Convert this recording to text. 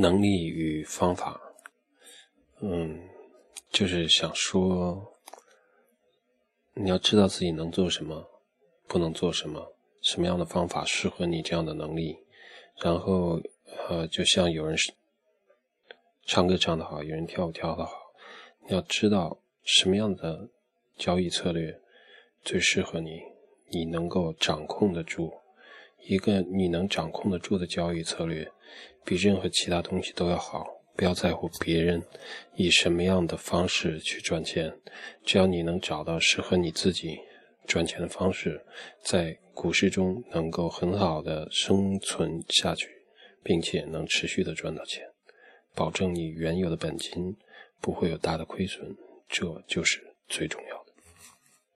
能力与方法，嗯，就是想说，你要知道自己能做什么，不能做什么，什么样的方法适合你这样的能力。然后，呃，就像有人唱歌唱得好，有人跳舞跳得好，你要知道什么样的交易策略最适合你，你能够掌控得住。一个你能掌控得住的交易策略，比任何其他东西都要好。不要在乎别人以什么样的方式去赚钱，只要你能找到适合你自己赚钱的方式，在股市中能够很好的生存下去，并且能持续的赚到钱，保证你原有的本金不会有大的亏损，这就是最重要。